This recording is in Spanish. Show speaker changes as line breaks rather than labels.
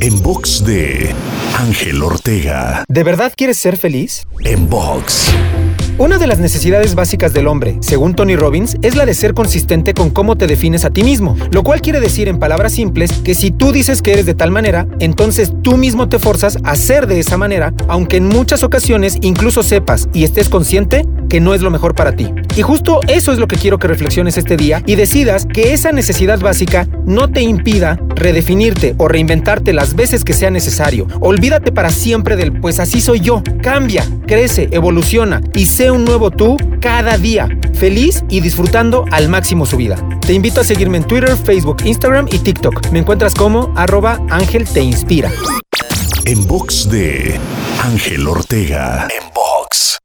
En box de Ángel Ortega.
¿De verdad quieres ser feliz?
En box.
Una de las necesidades básicas del hombre, según Tony Robbins, es la de ser consistente con cómo te defines a ti mismo, lo cual quiere decir en palabras simples que si tú dices que eres de tal manera, entonces tú mismo te forzas a ser de esa manera, aunque en muchas ocasiones incluso sepas y estés consciente que no es lo mejor para ti. Y justo eso es lo que quiero que reflexiones este día y decidas que esa necesidad básica no te impida redefinirte o reinventarte las veces que sea necesario. Olvídate para siempre del pues así soy yo. Cambia, crece, evoluciona y sé un nuevo tú cada día, feliz y disfrutando al máximo su vida. Te invito a seguirme en Twitter, Facebook, Instagram y TikTok. Me encuentras como arroba Ángel Te Inspira.
En box de Ángel Ortega. En box.